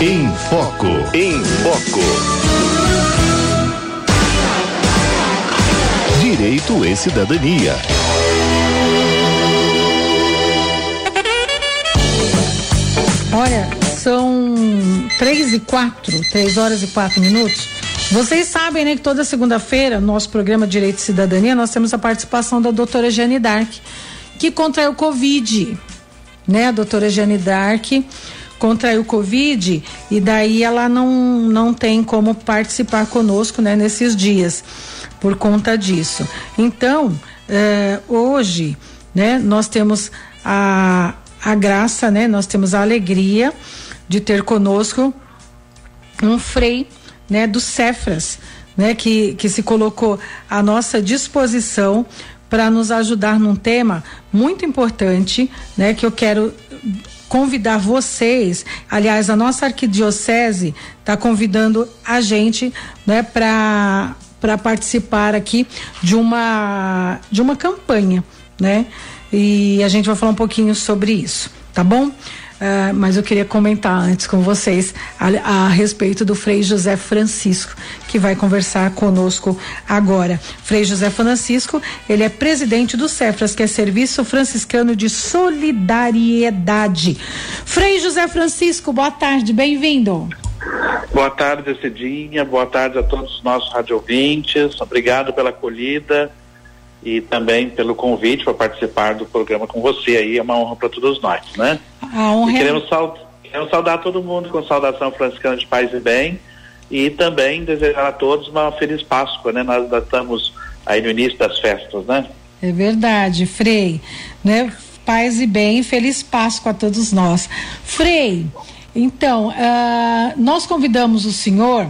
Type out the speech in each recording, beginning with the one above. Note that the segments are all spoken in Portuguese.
Em Foco. Em Foco. Direito e Cidadania. Olha, são três e quatro, três horas e quatro minutos. Vocês sabem, né, que toda segunda-feira, no nosso programa Direito e Cidadania, nós temos a participação da doutora Jane Dark, que contraiu Covid, né, a doutora Jane Dark contraiu Covid e daí ela não, não tem como participar conosco, né, nesses dias, por conta disso. Então, eh, hoje, né, nós temos a, a graça, né, nós temos a alegria de ter conosco um frei, né, do Cefras, né, que, que se colocou à nossa disposição para nos ajudar num tema muito importante, né, que eu quero convidar vocês, aliás, a nossa arquidiocese está convidando a gente, né, para para participar aqui de uma de uma campanha, né? E a gente vai falar um pouquinho sobre isso, tá bom? Uh, mas eu queria comentar antes com vocês a, a, respeito do Frei José Francisco, que vai conversar conosco agora. Frei José Francisco, ele é presidente do Cefras, que é Serviço Franciscano de Solidariedade. Frei José Francisco, boa tarde, bem-vindo. Boa tarde, Cidinha, boa tarde a todos os nossos radiovintes, obrigado pela acolhida e também pelo convite para participar do programa com você aí, é uma honra para todos nós, né? A honra e é queremos, saud queremos saudar todo mundo com saudação franciscana de paz e bem e também desejar a todos uma feliz Páscoa, né? Nós estamos aí no início das festas, né? É verdade, Frei, né? Paz e bem, feliz Páscoa a todos nós. Frei, então, uh, nós convidamos o senhor,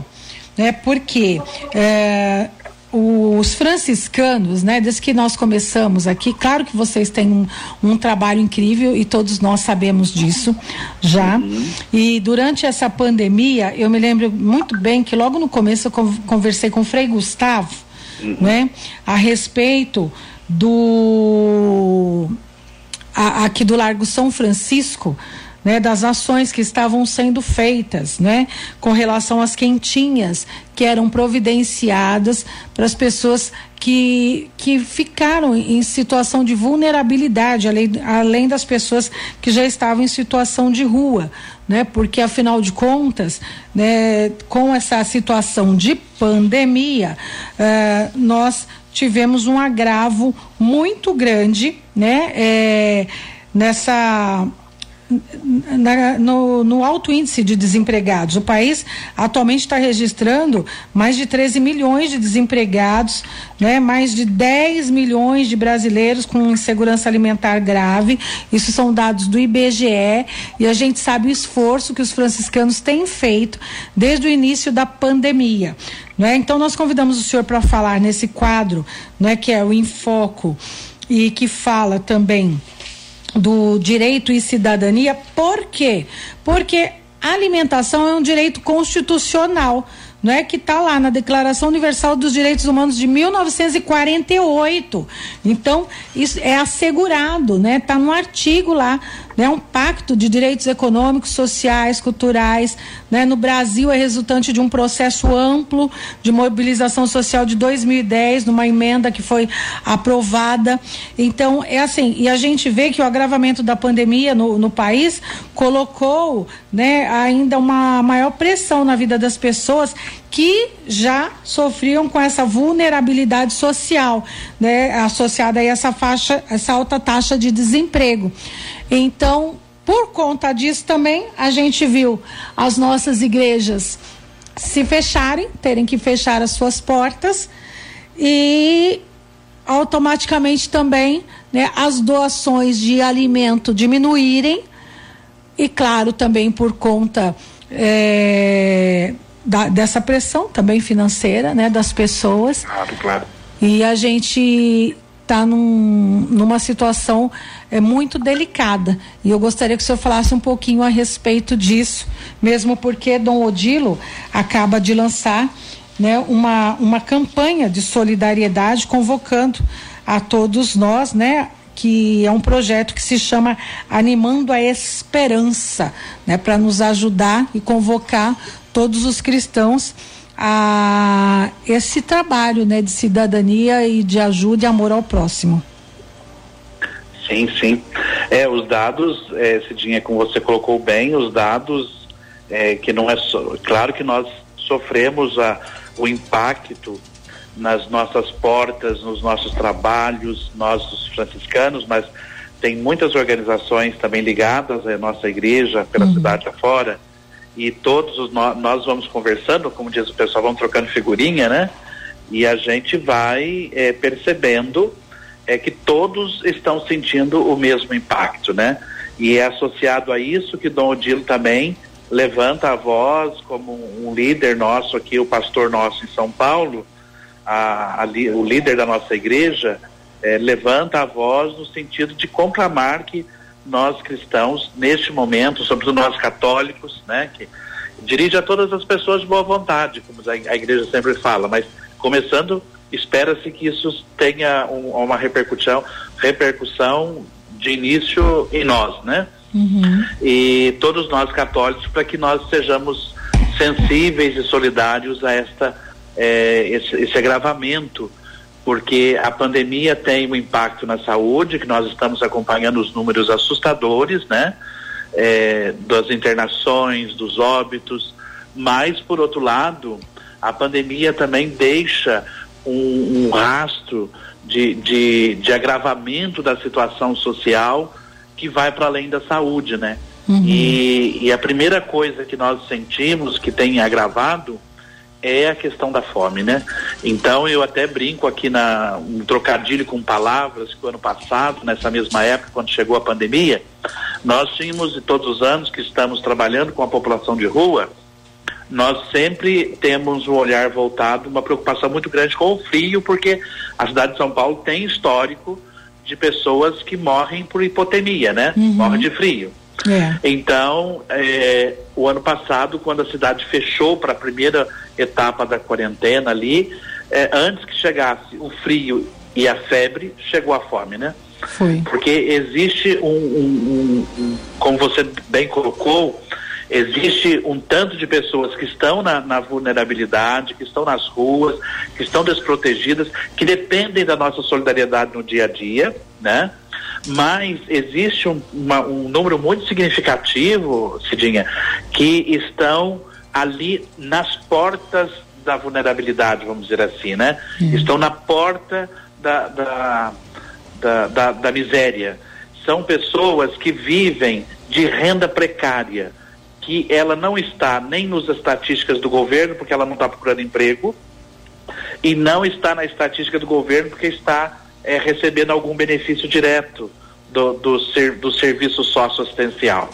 né? Porque uh, os franciscanos, né, desde que nós começamos aqui, claro que vocês têm um, um trabalho incrível e todos nós sabemos disso já. Uhum. E durante essa pandemia, eu me lembro muito bem que logo no começo eu conversei com o Frei Gustavo, uhum. né, a respeito do a, aqui do Largo São Francisco, né, das ações que estavam sendo feitas, né, com relação às quentinhas que eram providenciadas para as pessoas que, que ficaram em situação de vulnerabilidade, além, além das pessoas que já estavam em situação de rua, né, porque afinal de contas, né, com essa situação de pandemia, uh, nós tivemos um agravo muito grande, né, é, nessa na, no, no, alto índice de desempregados. O país atualmente está registrando mais de 13 milhões de desempregados, né? mais de 10 milhões de brasileiros com insegurança alimentar grave. Isso são dados do IBGE e a gente sabe o esforço que os franciscanos têm feito desde o início da pandemia. Né? Então, nós convidamos o senhor para falar nesse quadro, né, que é o Infoco, e que fala também do direito e cidadania. Por quê? Porque a alimentação é um direito constitucional não é que está lá na Declaração Universal dos Direitos Humanos de 1948. Então, isso é assegurado, né? Está no artigo lá, né? Um pacto de direitos econômicos, sociais, culturais, né? No Brasil é resultante de um processo amplo de mobilização social de 2010, numa emenda que foi aprovada. Então, é assim, e a gente vê que o agravamento da pandemia no, no país colocou, né, ainda uma maior pressão na vida das pessoas que já sofriam com essa vulnerabilidade social, né, associada a essa faixa, essa alta taxa de desemprego. Então, por conta disso também, a gente viu as nossas igrejas se fecharem, terem que fechar as suas portas e automaticamente também né, as doações de alimento diminuírem e claro também por conta é, da, dessa pressão também financeira, né, das pessoas. Claro, claro. E a gente está num, numa situação é, muito delicada. E eu gostaria que o senhor falasse um pouquinho a respeito disso, mesmo porque Dom Odilo acaba de lançar né, uma, uma campanha de solidariedade convocando a todos nós, né, que é um projeto que se chama Animando a Esperança, né, para nos ajudar e convocar todos os cristãos a esse trabalho, né, de cidadania e de ajuda e amor ao próximo. Sim, sim. É, os dados, é, Cidinha, como você colocou bem, os dados é, que não é só, claro que nós sofremos a, o impacto nas nossas portas, nos nossos trabalhos, nós os franciscanos, mas tem muitas organizações também ligadas à nossa igreja pela uhum. cidade afora e todos os nós, vamos conversando, como diz o pessoal, vamos trocando figurinha, né? E a gente vai é, percebendo é que todos estão sentindo o mesmo impacto, né? E é associado a isso que Dom Odilo também levanta a voz como um líder nosso aqui, o pastor nosso em São Paulo, a, a, o líder da nossa igreja, é, levanta a voz no sentido de conclamar que nós cristãos, neste momento, sobretudo nós católicos, né, que dirige a todas as pessoas de boa vontade, como a, igreja sempre fala, mas começando, espera-se que isso tenha um, uma repercussão, repercussão de início em nós, né? Uhum. E todos nós católicos, para que nós sejamos sensíveis e solidários a esta é, esse, esse agravamento, porque a pandemia tem um impacto na saúde, que nós estamos acompanhando os números assustadores, né? É, das internações, dos óbitos, mas por outro lado, a pandemia também deixa um, um rastro de, de, de agravamento da situação social que vai para além da saúde, né? Uhum. E, e a primeira coisa que nós sentimos que tem agravado é a questão da fome, né? Então eu até brinco aqui na um trocadilho com palavras que o ano passado, nessa mesma época, quando chegou a pandemia, nós tínhamos, e todos os anos que estamos trabalhando com a população de rua, nós sempre temos um olhar voltado, uma preocupação muito grande com o frio, porque a cidade de São Paulo tem histórico de pessoas que morrem por hipotermia, né? Uhum. Morrem de frio. É. Então, é, o ano passado, quando a cidade fechou para a primeira etapa da quarentena ali, é, antes que chegasse o frio e a febre, chegou a fome, né? Foi. Porque existe um, um, um, um como você bem colocou, existe um tanto de pessoas que estão na, na, vulnerabilidade, que estão nas ruas, que estão desprotegidas, que dependem da nossa solidariedade no dia a dia, né? Mas existe um, uma, um número muito significativo, Cidinha, que estão ali nas portas da vulnerabilidade, vamos dizer assim, né? Uhum. Estão na porta da, da, da, da, da miséria. São pessoas que vivem de renda precária que ela não está nem nas estatísticas do governo, porque ela não está procurando emprego, e não está na estatística do governo porque está é, recebendo algum benefício direto do, do, ser, do serviço socioassistencial.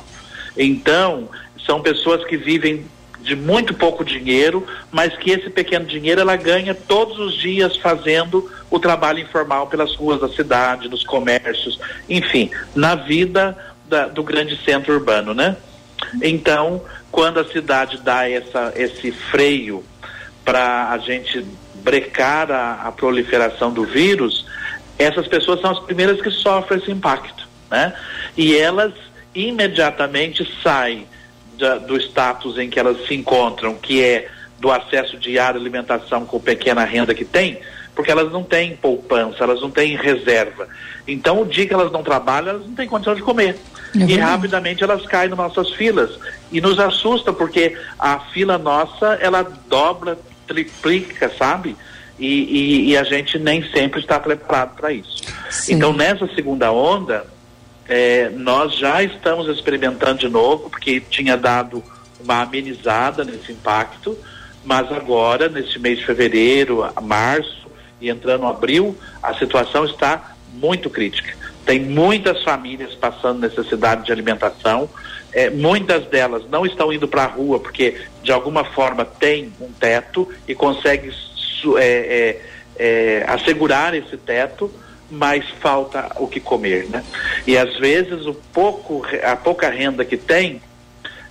Então, são pessoas que vivem de muito pouco dinheiro, mas que esse pequeno dinheiro ela ganha todos os dias fazendo o trabalho informal pelas ruas da cidade, nos comércios, enfim, na vida da, do grande centro urbano, né? Então, quando a cidade dá essa, esse freio para a gente brecar a, a, proliferação do vírus, essas pessoas são as primeiras que sofrem esse impacto, né? E elas imediatamente saem da, do status em que elas se encontram, que é do acesso diário à alimentação com pequena renda que tem, porque elas não têm poupança, elas não têm reserva. Então, o dia que elas não trabalham, elas não têm condição de comer. É e rapidamente elas caem nas nossas filas. E nos assusta, porque a fila nossa, ela dobra, triplica, sabe? E, e, e a gente nem sempre está preparado para isso. Sim. Então, nessa segunda onda, é, nós já estamos experimentando de novo, porque tinha dado uma amenizada nesse impacto, mas agora, nesse mês de fevereiro, março e entrando abril, a situação está muito crítica. Tem muitas famílias passando necessidade de alimentação. É, muitas delas não estão indo para a rua porque de alguma forma tem um teto e consegue é, é, é, assegurar esse teto, mas falta o que comer, né? E às vezes o pouco, a pouca renda que tem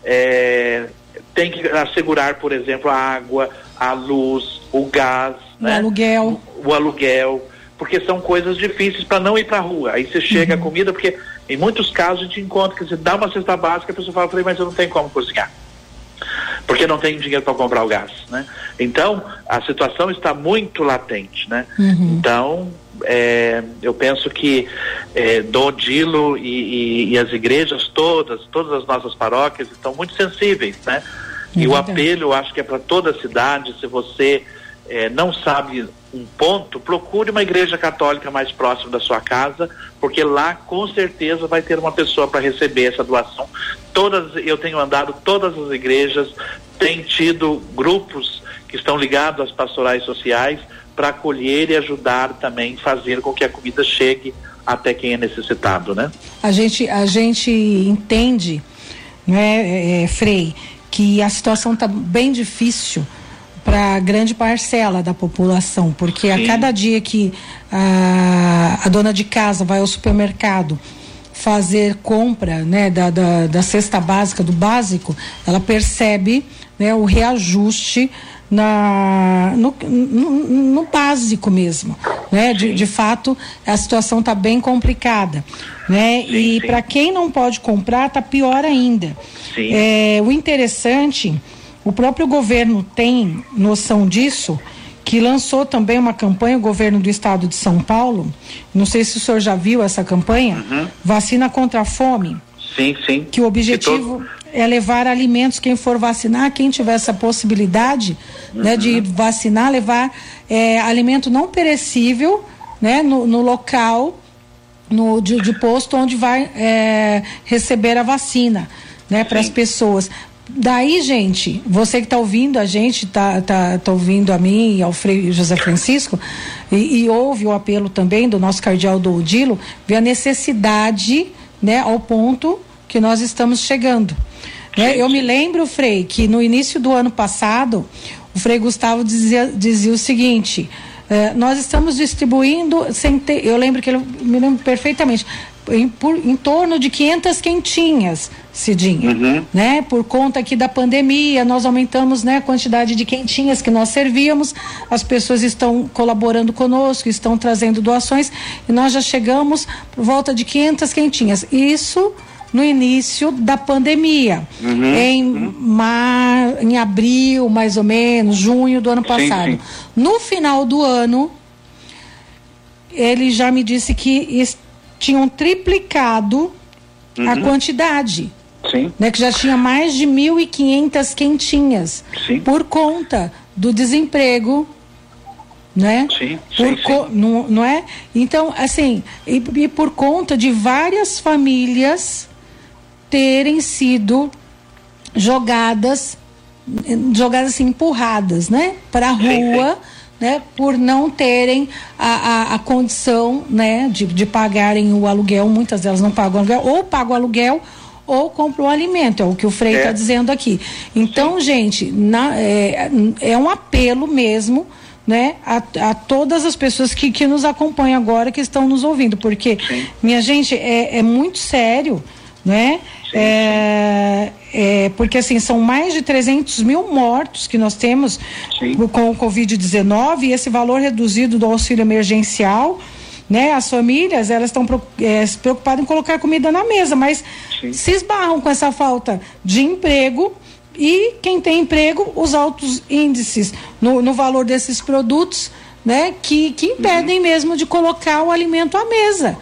é, tem que assegurar, por exemplo, a água, a luz, o gás, o né? aluguel, o, o aluguel porque são coisas difíceis para não ir para a rua. Aí você chega uhum. a comida, porque em muitos casos a gente encontra que você dá uma cesta básica, a pessoa fala, mas eu não tenho como cozinhar. Porque não tem dinheiro para comprar o gás, né? Então, a situação está muito latente, né? Uhum. Então, é, eu penso que é, Dom Dilo e, e, e, as igrejas todas, todas as nossas paróquias estão muito sensíveis, né? E o apelo, eu acho que é para toda a cidade, se você é, não sabe um ponto, procure uma igreja católica mais próxima da sua casa, porque lá com certeza vai ter uma pessoa para receber essa doação. Todas, eu tenho andado, todas as igrejas têm tido grupos que estão ligados às pastorais sociais para acolher e ajudar também, fazer com que a comida chegue até quem é necessitado, né? A gente, a gente entende, né, é, é Frei, que a situação está bem difícil para grande parcela da população, porque Sim. a cada dia que a, a, dona de casa vai ao supermercado fazer compra né, da, da, da cesta básica, do básico, ela percebe né, o reajuste na, no, no, no, básico mesmo, né? De, de fato, a situação está bem complicada, né? Sim, e para quem não pode comprar, está pior ainda. É, o interessante, o próprio governo tem noção disso, que lançou também uma campanha, o governo do estado de São Paulo, não sei se o senhor já viu essa campanha, uhum. vacina contra a fome. Sim, sim. Que o objetivo é levar alimentos, quem for vacinar, quem tiver essa possibilidade uhum. né, de vacinar, levar é, alimento não perecível né, no, no local no, de, de, posto onde vai é, receber a vacina né, para as pessoas. Daí, gente, você que está ouvindo a gente, está tá, tá ouvindo a mim e ao Frei José Francisco, e, e ouve o apelo também do nosso cardeal do Odilo, vê a necessidade né, ao ponto que nós estamos chegando. Né? Eu me lembro, Frei, que no início do ano passado, o Frei Gustavo dizia, dizia o seguinte: eh, nós estamos distribuindo, eu lembro que ele me lembro perfeitamente, em, por, em torno de 500 quentinhas, Cidinha, uhum. né? Por conta aqui da pandemia, nós aumentamos, né, a quantidade de quentinhas que nós servíamos. As pessoas estão colaborando conosco, estão trazendo doações e nós já chegamos por volta de 500 quentinhas. Isso no início da pandemia, uhum, em, uhum. Mar, em abril, mais ou menos, junho do ano passado. Sim, sim. No final do ano, ele já me disse que tinham triplicado uhum. a quantidade. Sim. Né, que já tinha mais de 1.500 quentinhas sim. por conta do desemprego né? Sim, sim, sim. Não, não é? Então, assim, e, e, por conta de várias famílias terem sido jogadas, jogadas assim, empurradas, né? Para a rua, né? Por não terem a, a, a condição, né? De, de pagarem o aluguel, muitas delas não pagam aluguel, ou pagam o aluguel ou compram o alimento, é o que o Frei está é. dizendo aqui. Então, Sim. gente, na, é, é um apelo mesmo, né, a, a, todas as pessoas que, que nos acompanham agora, que estão nos ouvindo, porque, Sim. minha gente, é, é muito sério, né? é, é, porque assim são mais de 300 mil mortos que nós temos sim. com o Covid-19 e esse valor reduzido do auxílio emergencial, né? As famílias elas estão é, preocupadas em colocar comida na mesa, mas sim. se esbarram com essa falta de emprego e quem tem emprego os altos índices no, no valor desses produtos, né? Que, que impedem uhum. mesmo de colocar o alimento à mesa.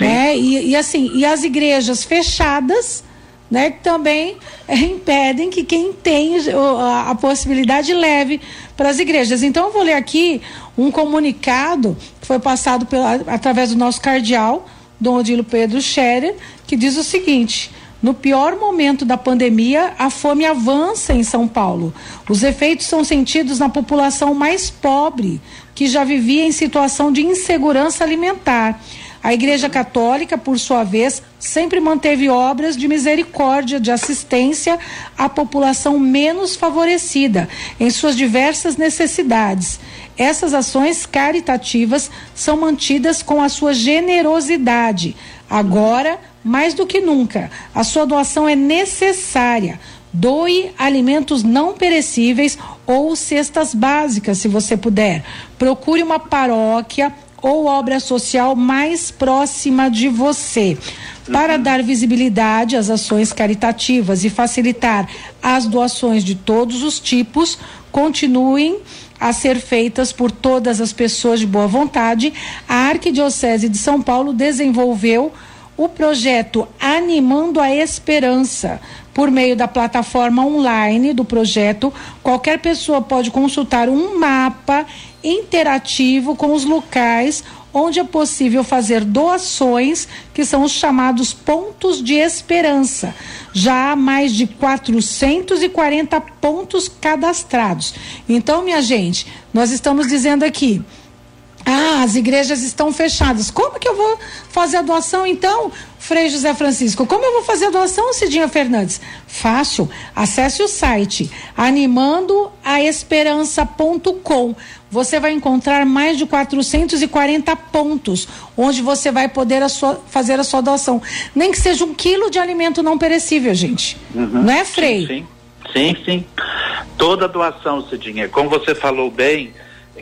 Né? E, e, assim, e as igrejas fechadas, né, que também é, impedem que quem tem a, a possibilidade leve para as igrejas. Então, eu vou ler aqui um comunicado foi passado pela, através do nosso cardeal, Dom Odilo Pedro Scherer, que diz o seguinte. No pior momento da pandemia, a fome avança em São Paulo. Os efeitos são sentidos na população mais pobre, que já vivia em situação de insegurança alimentar. A Igreja Católica, por sua vez, sempre manteve obras de misericórdia, de assistência à população menos favorecida em suas diversas necessidades. Essas ações caritativas são mantidas com a sua generosidade. Agora, mais do que nunca, a sua doação é necessária. Doe alimentos não perecíveis ou cestas básicas, se você puder. Procure uma paróquia ou obra social mais próxima de você. Para dar visibilidade às ações caritativas e facilitar as doações de todos os tipos, continuem a ser feitas por todas as pessoas de boa vontade, a Arquidiocese de São Paulo desenvolveu o projeto Animando a Esperança. Por meio da plataforma online do projeto, qualquer pessoa pode consultar um mapa interativo com os locais onde é possível fazer doações, que são os chamados pontos de esperança. Já há mais de 440 pontos cadastrados. Então, minha gente, nós estamos dizendo aqui. Ah, as igrejas estão fechadas. Como que eu vou fazer a doação então? Frei José Francisco, como eu vou fazer a doação, Cidinha Fernandes? Fácil. Acesse o site animandoaesperança.com. Você vai encontrar mais de 440 pontos onde você vai poder a sua, fazer a sua doação. Nem que seja um quilo de alimento não perecível, gente. Uhum. Não é, Frei? Sim, sim, sim. Toda doação, Cidinha, como você falou bem,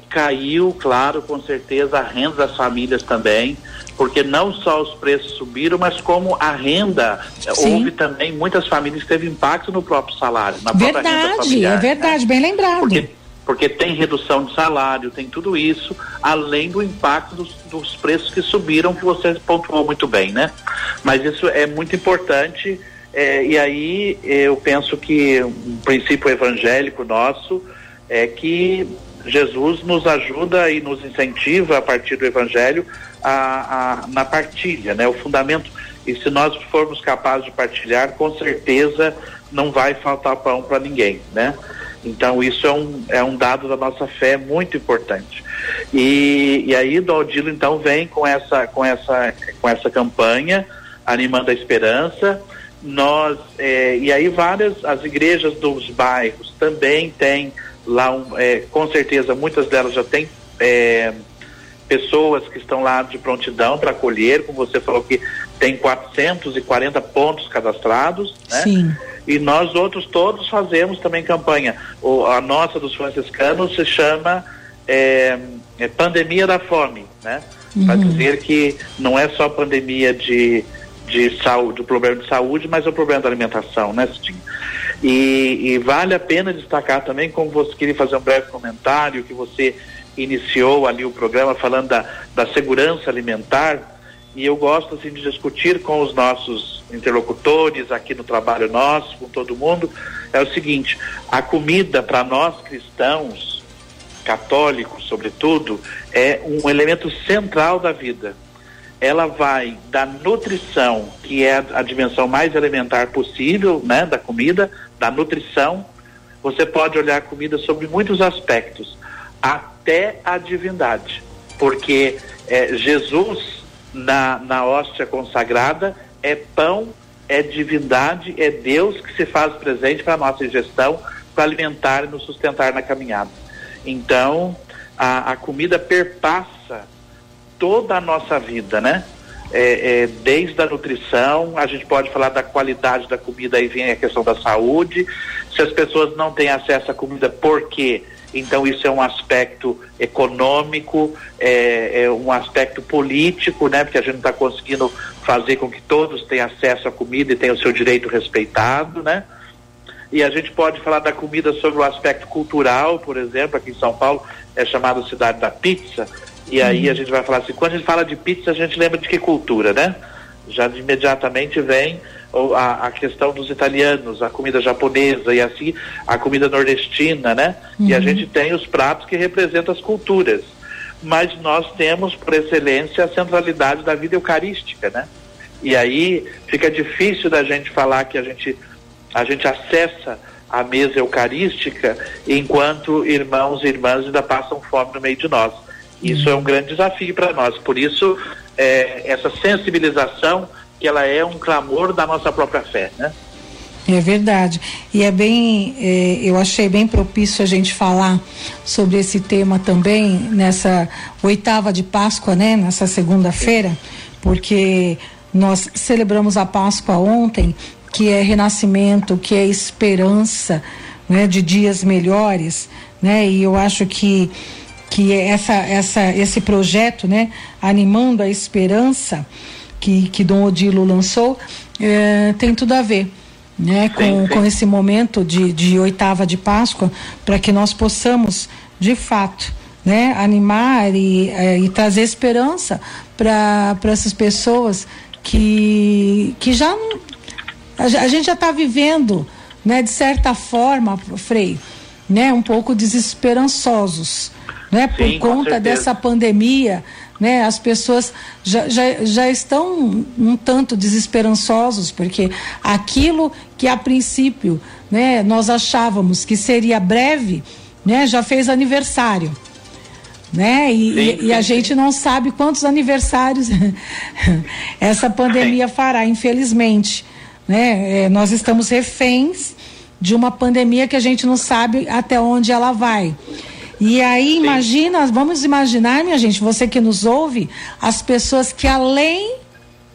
caiu, claro, com certeza, a renda das famílias também porque não só os preços subiram, mas como a renda, Sim. houve também muitas famílias que teve impacto no próprio salário, na verdade, própria renda familiar. É verdade, né? bem lembrado. Porque, porque tem redução de salário, tem tudo isso, além do impacto dos, dos preços que subiram, que você pontuou muito bem, né? Mas isso é muito importante, é, e aí eu penso que um princípio evangélico nosso é que Jesus nos ajuda e nos incentiva a partir do Evangelho a, a, na partilha, né? O fundamento. E se nós formos capazes de partilhar, com certeza não vai faltar pão para ninguém, né? Então isso é um, é um dado da nossa fé muito importante. E, e aí o Odilo então vem com essa, com essa, com essa campanha, animando a esperança. Nós, é, e aí várias, as igrejas dos bairros também têm lá, um, é, com certeza muitas delas já têm é, pessoas que estão lá de prontidão para acolher, como você falou que tem 440 pontos cadastrados, né? Sim. E nós outros todos fazemos também campanha. O, a nossa dos franciscanos se chama é, é Pandemia da Fome, né? Uhum. Para dizer que não é só pandemia de, de saúde, do problema de saúde, mas é o problema da alimentação, né, Cidinho? E, e vale a pena destacar também, como você queria fazer um breve comentário, que você iniciou ali o programa falando da, da segurança alimentar e eu gosto assim de discutir com os nossos interlocutores aqui no trabalho nosso, com todo mundo, é o seguinte, a comida para nós cristãos, católicos sobretudo, é um elemento central da vida. Ela vai da nutrição, que é a dimensão mais elementar possível, né, da comida, da nutrição. Você pode olhar a comida sobre muitos aspectos, até a divindade, porque é, Jesus na, na hóstia consagrada é pão, é divindade, é Deus que se faz presente para a nossa ingestão, para alimentar e nos sustentar na caminhada. Então, a, a comida perpassa toda a nossa vida, né? É, é, desde a nutrição, a gente pode falar da qualidade da comida, aí vem a questão da saúde. Se as pessoas não têm acesso à comida, por quê? Então, isso é um aspecto econômico, é, é um aspecto político, né? Porque a gente não está conseguindo fazer com que todos tenham acesso à comida e tenham o seu direito respeitado, né? E a gente pode falar da comida sobre o aspecto cultural, por exemplo, aqui em São Paulo é chamada cidade da pizza. E aí a gente vai falar assim, quando a gente fala de pizza, a gente lembra de que cultura, né? Já imediatamente vem a, a, questão dos italianos, a comida japonesa e assim a comida nordestina, né? Uhum. E a uhum. gente tem os pratos que representam as culturas. Mas nós temos, por excelência, a centralidade da vida eucarística, né? E aí fica difícil da gente falar que a gente, a gente acessa a mesa eucarística enquanto irmãos e irmãs ainda passam fome no meio de nós. Isso uhum. é um grande desafio para nós. Por isso, é, essa sensibilização que ela é um clamor da nossa própria fé, né? É verdade. E é bem, é, eu achei bem propício a gente falar sobre esse tema também nessa oitava de Páscoa, né? Nessa segunda-feira, porque nós celebramos a Páscoa ontem, que é renascimento, que é esperança, né? De dias melhores, né? E eu acho que que essa, essa, esse projeto, né, animando a esperança que, que Dom Odilo lançou, é, tem tudo a ver. Né, com, sim, sim. com esse momento de, de oitava de Páscoa, para que nós possamos, de fato, né, animar e, é, e trazer esperança para essas pessoas que, que já a, a gente já está vivendo, né, de certa forma, Frei, né, um pouco desesperançosos, né, por Sim, conta dessa pandemia, né, as pessoas já, já, já estão um tanto desesperançosos, porque aquilo que a princípio, né, nós achávamos que seria breve, né, já fez aniversário né? E, sim, sim, e a gente não sabe quantos aniversários essa pandemia fará, infelizmente, né? É, nós estamos reféns de uma pandemia que a gente não sabe até onde ela vai. E aí, imagina, vamos imaginar, minha gente, você que nos ouve, as pessoas que além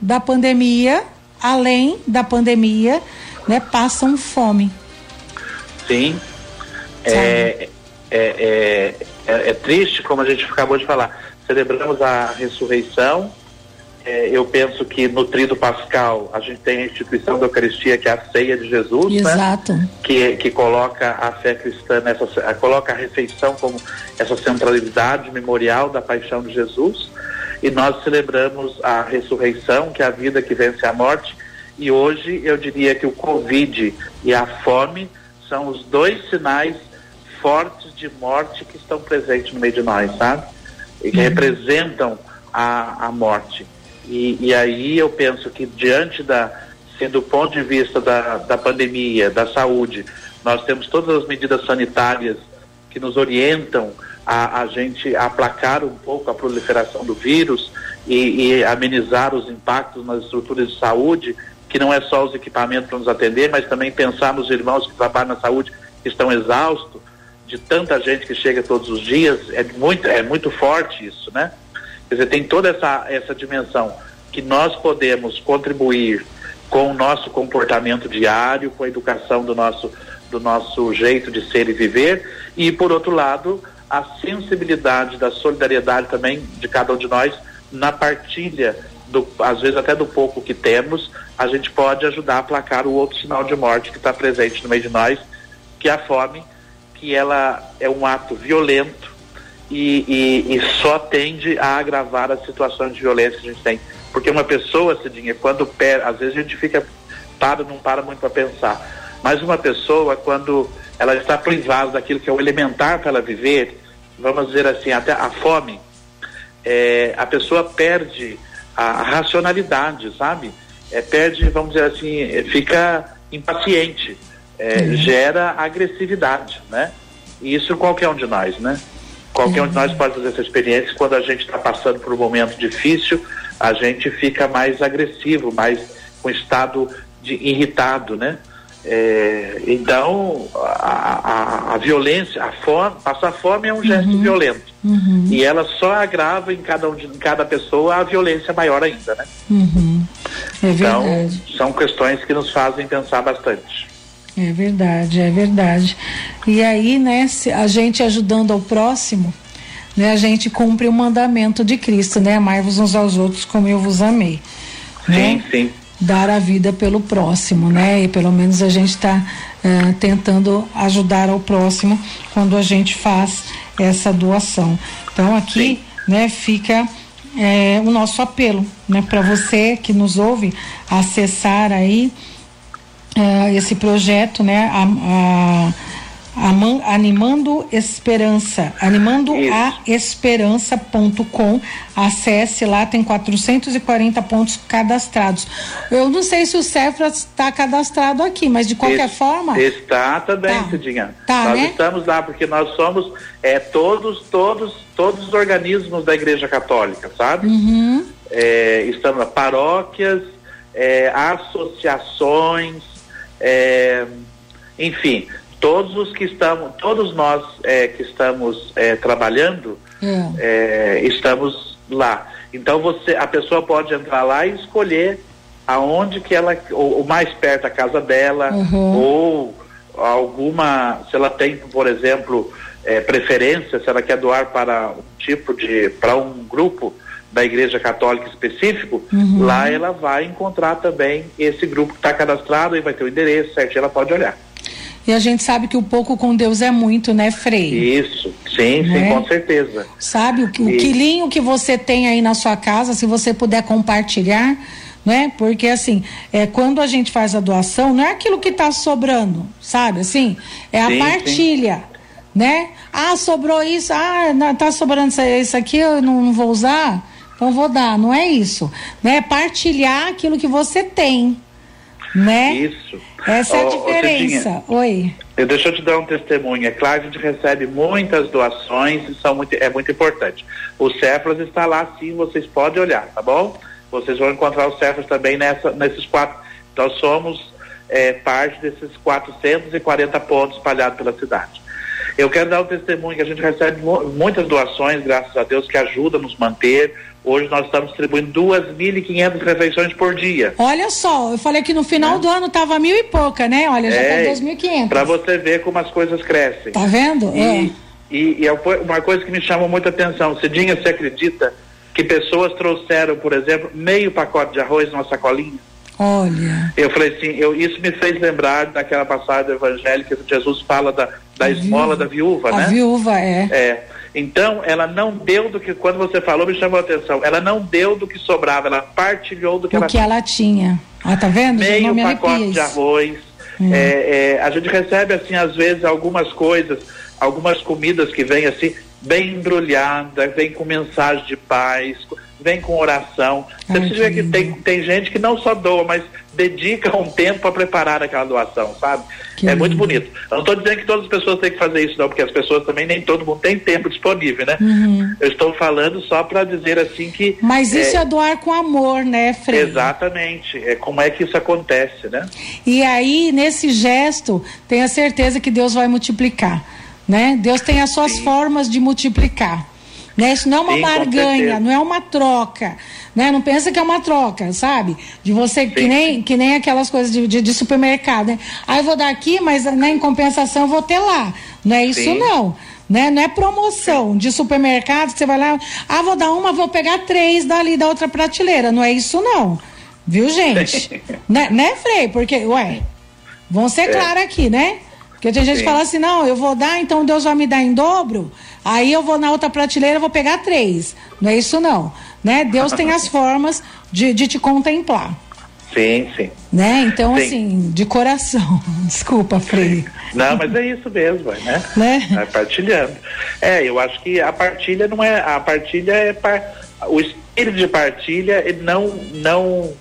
da pandemia, além da pandemia, né, passam fome. Sim. É, é, é, é, é, triste, como a gente acabou de falar. Celebramos a ressurreição. É, eu penso que no Trido Pascal a gente tem a instituição da Eucaristia, que é a ceia de Jesus, né? Exato. Né? Que, que coloca a fé cristã nessa, coloca a refeição como essa centralidade memorial da paixão de Jesus. E nós celebramos a ressurreição, que é a vida que vence a morte. E hoje eu diria que o Covid e a fome são os dois sinais fortes de morte que estão presentes no meio de nós, sabe? E que uhum. representam a, a morte. E, e aí eu penso que diante da, sendo do ponto de vista da, da pandemia, da saúde, nós temos todas as medidas sanitárias que nos orientam a, a gente aplacar um pouco a proliferação do vírus e, e, amenizar os impactos nas estruturas de saúde, que não é só os equipamentos para nos atender, mas também pensar nos irmãos que trabalham na saúde que estão exaustos, de tanta gente que chega todos os dias, é muito, é muito forte isso, né? Quer dizer, tem toda essa, essa dimensão que nós podemos contribuir com o nosso comportamento diário, com a educação do nosso, do nosso jeito de ser e viver, e por outro lado, a sensibilidade da solidariedade também de cada um de nós na partilha, do, às vezes até do pouco que temos, a gente pode ajudar a aplacar o outro sinal de morte que está presente no meio de nós, que é a fome, que ela é um ato violento e, e, e, só tende a agravar as situações de violência que a gente tem. Porque uma pessoa, Cidinha, quando per, às vezes a gente fica para, não para muito para pensar, mas uma pessoa, quando ela está privada daquilo que é o elementar para ela viver, vamos dizer assim, até a fome, é, a pessoa perde a, a racionalidade, sabe? É, perde, vamos dizer assim, fica impaciente é, uhum. gera agressividade, né? E isso qualquer um de nós, né? Qualquer um de nós pode fazer essa experiência quando a gente está passando por um momento difícil, a gente fica mais agressivo, mais com estado de irritado, né? É, então, a, a, a, violência, a fome, passar fome é um gesto uhum. violento. Uhum. E ela só agrava em cada, um em cada pessoa a violência maior ainda, né? Uhum. É então, são questões que nos fazem pensar bastante. É verdade, é verdade. E aí, né, a gente ajudando ao próximo, né, a gente cumpre o mandamento de Cristo, né? Amai-vos uns aos outros como eu vos amei. Né? Sim, sim. Dar a vida pelo próximo, né? E pelo menos a gente está uh, tentando ajudar ao próximo quando a gente faz essa doação. Então aqui, sim. né, fica é, o nosso apelo, né, para você que nos ouve acessar aí uh, esse projeto, né? A, a, a, animando Esperança, animando a esperança.com. Acesse lá, tem 440 pontos cadastrados. Eu não sei se o Cefra está cadastrado aqui, mas de qualquer forma. Está também, tá. Cidinha. Tá, nós né? estamos lá porque nós somos é, todos, todos, todos os organismos da Igreja Católica, sabe? Uhum. É, estamos paróquias, é, associações, é, enfim, todos os que estamos, todos nós é, que estamos é, trabalhando, é. é. estamos lá. Então você, a pessoa pode entrar lá e escolher aonde que ela, o mais perto da casa dela, uhum. ou alguma, se ela tem, por exemplo, é, preferência, se ela quer doar para um tipo de, para um grupo da Igreja Católica específico, uhum. lá ela vai encontrar também esse grupo que está cadastrado e vai ter o endereço certo, ela pode olhar. E a gente sabe que o pouco com Deus é muito, né, Frei? Isso, sim, né? sim, com certeza. Sabe, o, o quilinho que você tem aí na sua casa, se você puder compartilhar, né? Porque assim, é, quando a gente faz a doação, não é aquilo que está sobrando, sabe? Assim, é a sim, partilha, sim. né? Ah, sobrou isso, ah, tá sobrando isso aqui, eu não, não vou usar, então vou dar. Não é isso, né? É partilhar aquilo que você tem, né? Isso. Essa é a diferença. Oi. Eu, deixa eu te dar um testemunho. É claro que a gente recebe muitas doações e são muito, é muito importante. O Cefras está lá sim, vocês podem olhar, tá bom? Vocês vão encontrar o Cefras também nessa, nesses quatro. Nós somos é, parte desses 440 pontos espalhados pela cidade. Eu quero dar um testemunho que a gente recebe muitas doações, graças a Deus, que ajudam a nos manter. Hoje nós estamos distribuindo 2.500 refeições por dia. Olha só, eu falei que no final é. do ano estava mil e pouca, né? Olha, já está é, 2.500. Para você ver como as coisas crescem. Tá vendo? E, é. E, e, é uma coisa que me chama muita atenção. Cidinha, você acredita que pessoas trouxeram, por exemplo, meio pacote de arroz numa sacolinha? Olha. Eu falei assim, eu, isso me fez lembrar daquela passagem evangélica que Jesus fala da, da esmola da viúva, a né? A viúva, é. É. Então, ela não deu do que, quando você falou, me chamou a atenção, ela não deu do que sobrava, ela partilhou do que, ela, que ela tinha. Ah, tá vendo? Meio pacote de arroz. Hum. É, é, a gente recebe, assim, às vezes, algumas coisas, algumas comidas que vêm, assim, bem embrulhadas, vem com mensagem de paz, vem com oração. Você precisa ver que tem, tem gente que não só doa, mas dedica um tempo para preparar aquela doação, sabe? Que é lindo. muito bonito. Eu não estou dizendo que todas as pessoas têm que fazer isso, não, porque as pessoas também, nem todo mundo tem tempo disponível, né? Uhum. Eu estou falando só para dizer assim que. Mas isso é, é doar com amor, né, Frei? Exatamente. É como é que isso acontece, né? E aí, nesse gesto, tenha certeza que Deus vai multiplicar. Né? Deus tem as suas Sim. formas de multiplicar. Né? Isso não é uma Sim, barganha, não é uma troca. Né? Não pensa que é uma troca, sabe? De você, que nem, que nem aquelas coisas de, de, de supermercado. Né? Ah, eu vou dar aqui, mas né, em compensação eu vou ter lá. Não é isso, Sim. não. Né? Não é promoção de supermercado, você vai lá, ah, vou dar uma, vou pegar três dali da outra prateleira. Não é isso, não. Viu, gente? né, né, Frei? Porque, ué, vamos ser é. claros aqui, né? Porque tem gente Sim. que fala assim, não, eu vou dar, então Deus vai me dar em dobro, aí eu vou na outra prateleira, vou pegar três. Não é isso não. Né? Deus tem as formas de, de te contemplar. Sim, sim. Né? Então, sim. assim, de coração. Desculpa, Frei. Não, mas é isso mesmo, né? né? É partilhando. É, eu acho que a partilha não é. A partilha é. Par, o espírito de partilha ele não, não,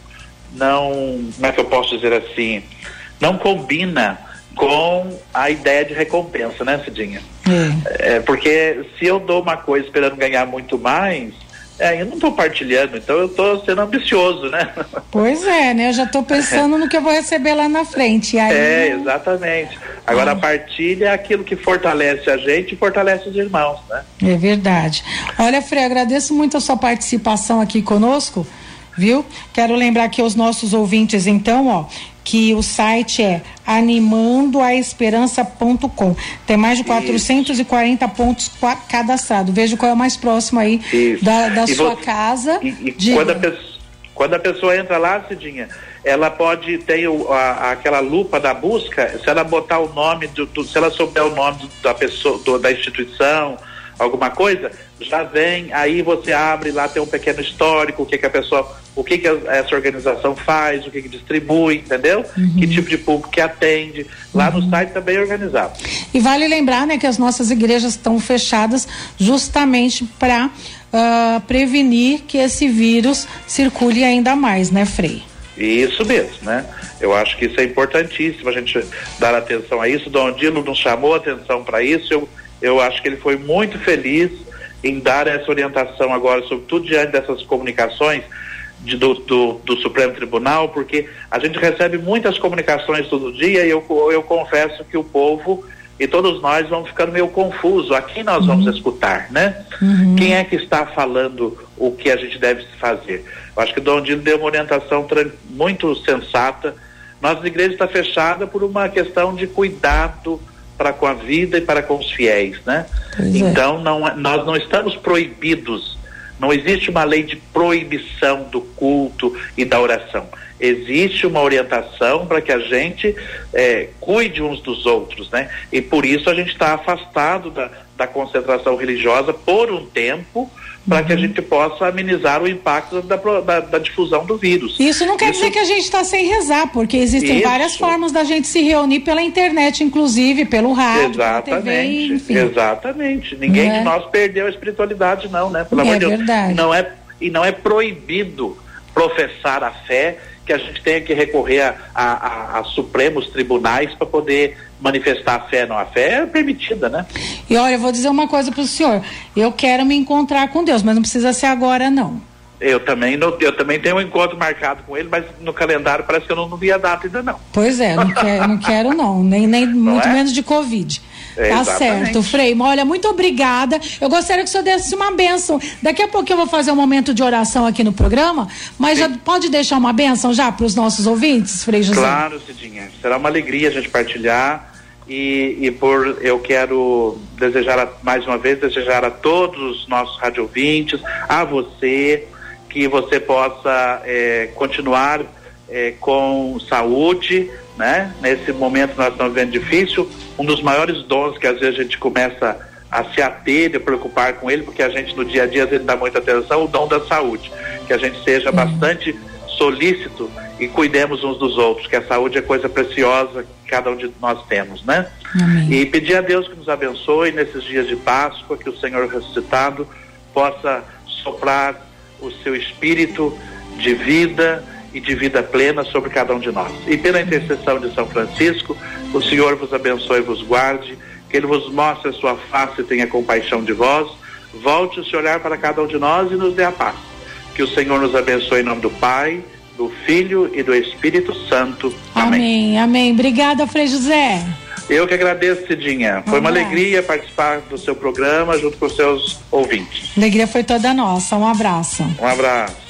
não. Como é que eu posso dizer assim? Não combina com a ideia de recompensa, né, Cidinha? É. é. porque se eu dou uma coisa esperando ganhar muito mais, é, eu não estou partilhando, então eu estou sendo ambicioso, né? Pois é, né? Eu já estou pensando no que eu vou receber lá na frente. Aí... É, exatamente. Agora a partilha é aquilo que fortalece a gente e fortalece os irmãos, né? É verdade. Olha, Frei, agradeço muito a sua participação aqui conosco viu? Quero lembrar aqui aos nossos ouvintes, então, ó, que o site é animandoaesperança.com. Tem mais de 440 Isso. pontos cadastrados. Veja qual é o mais próximo aí da, da sua você, casa. E, e quando, a pessoa, quando a pessoa entra lá, Cidinha, ela pode ter o, a, aquela lupa da busca, se ela botar o nome, do, do se ela souber o nome da pessoa, do, da instituição, alguma coisa, já vem, aí você abre lá, tem um pequeno histórico, o que, que a pessoa, o que, que essa organização faz, o que, que distribui, entendeu? Uhum. Que tipo de público que atende. Lá uhum. no site também é organizado. E vale lembrar, né, que as nossas igrejas estão fechadas justamente para uh, ah, prevenir que esse vírus circule ainda mais, né, Frei? Isso mesmo, né? Eu acho que isso é importantíssimo a gente dar atenção a isso. Dom Dilo nos chamou atenção para isso. Eu eu acho que ele foi muito feliz em dar essa orientação agora, sobretudo diante dessas comunicações de, do, do, do, Supremo Tribunal, porque a gente recebe muitas comunicações todo dia e eu, eu confesso que o povo e todos nós vamos ficando meio confuso. A quem nós uhum. vamos escutar, né? Uhum. Quem é que está falando o que a gente deve fazer? Eu acho que o Dom Dino deu uma orientação muito sensata. Nossa igreja está fechada por uma questão de cuidado para com a vida e para com os fiéis, né? Pois é. então é. não, nós não estamos proibidos, não existe uma lei de proibição do culto e da oração. Existe uma orientação para que a gente é, cuide uns dos outros, né? E por isso a gente está afastado da, da concentração religiosa por um tempo, para uhum. que a gente possa amenizar o impacto da, da, da difusão do vírus. Isso não quer Isso... dizer que a gente está sem rezar, porque existem Isso. várias formas da gente se reunir pela internet, inclusive, pelo rádio, Exatamente. TV, enfim. Exatamente. Ninguém é? de nós perdeu a espiritualidade, não, né? Pelo é amor de Deus. Verdade. Não é, e não é proibido professar a fé que a gente tenha que recorrer a, a, a, a supremos tribunais para poder manifestar a fé, não a fé é permitida, né? E olha, eu vou dizer uma coisa para o senhor, eu quero me encontrar com Deus, mas não precisa ser agora não. Eu também, eu também tenho um encontro marcado com ele, mas no calendário parece que eu não, não vi a data ainda não. Pois é, não, quer, não quero não, nem, nem muito é? menos de Covid. É, tá exatamente. certo, Frei. Olha, muito obrigada. Eu gostaria que o senhor desse uma benção. Daqui a pouco eu vou fazer um momento de oração aqui no programa, mas Sim. já pode deixar uma benção já para os nossos ouvintes, Frei José? Claro, Cidinha. Será uma alegria a gente partilhar. E, e por eu quero desejar a, mais uma vez desejar a todos os nossos radiovintes, a você, que você possa é, continuar é, com saúde, né? Nesse momento nós estamos vendo difícil, um dos maiores dons que às vezes a gente começa a se ater, a preocupar com ele, porque a gente no dia a dia a gente dá muita atenção, o dom da saúde, que a gente seja uhum. bastante solícito e cuidemos uns dos outros, que a saúde é coisa preciosa que cada um de nós temos, né? Amém. E pedir a Deus que nos abençoe nesses dias de Páscoa, que o Senhor ressuscitado possa soprar o seu espírito de vida e de vida plena sobre cada um de nós. E pela intercessão de São Francisco, o Senhor vos abençoe e vos guarde, que ele vos mostre a sua face e tenha compaixão de vós, volte o seu olhar para cada um de nós e nos dê a paz. Que o Senhor nos abençoe em nome do Pai, do Filho e do Espírito Santo. Amém. Amém. Amém. Obrigada, Frei José. Eu que agradeço, Cidinha. Foi uma alegria participar do seu programa junto com os seus ouvintes. A alegria foi toda nossa. Um abraço. Um abraço.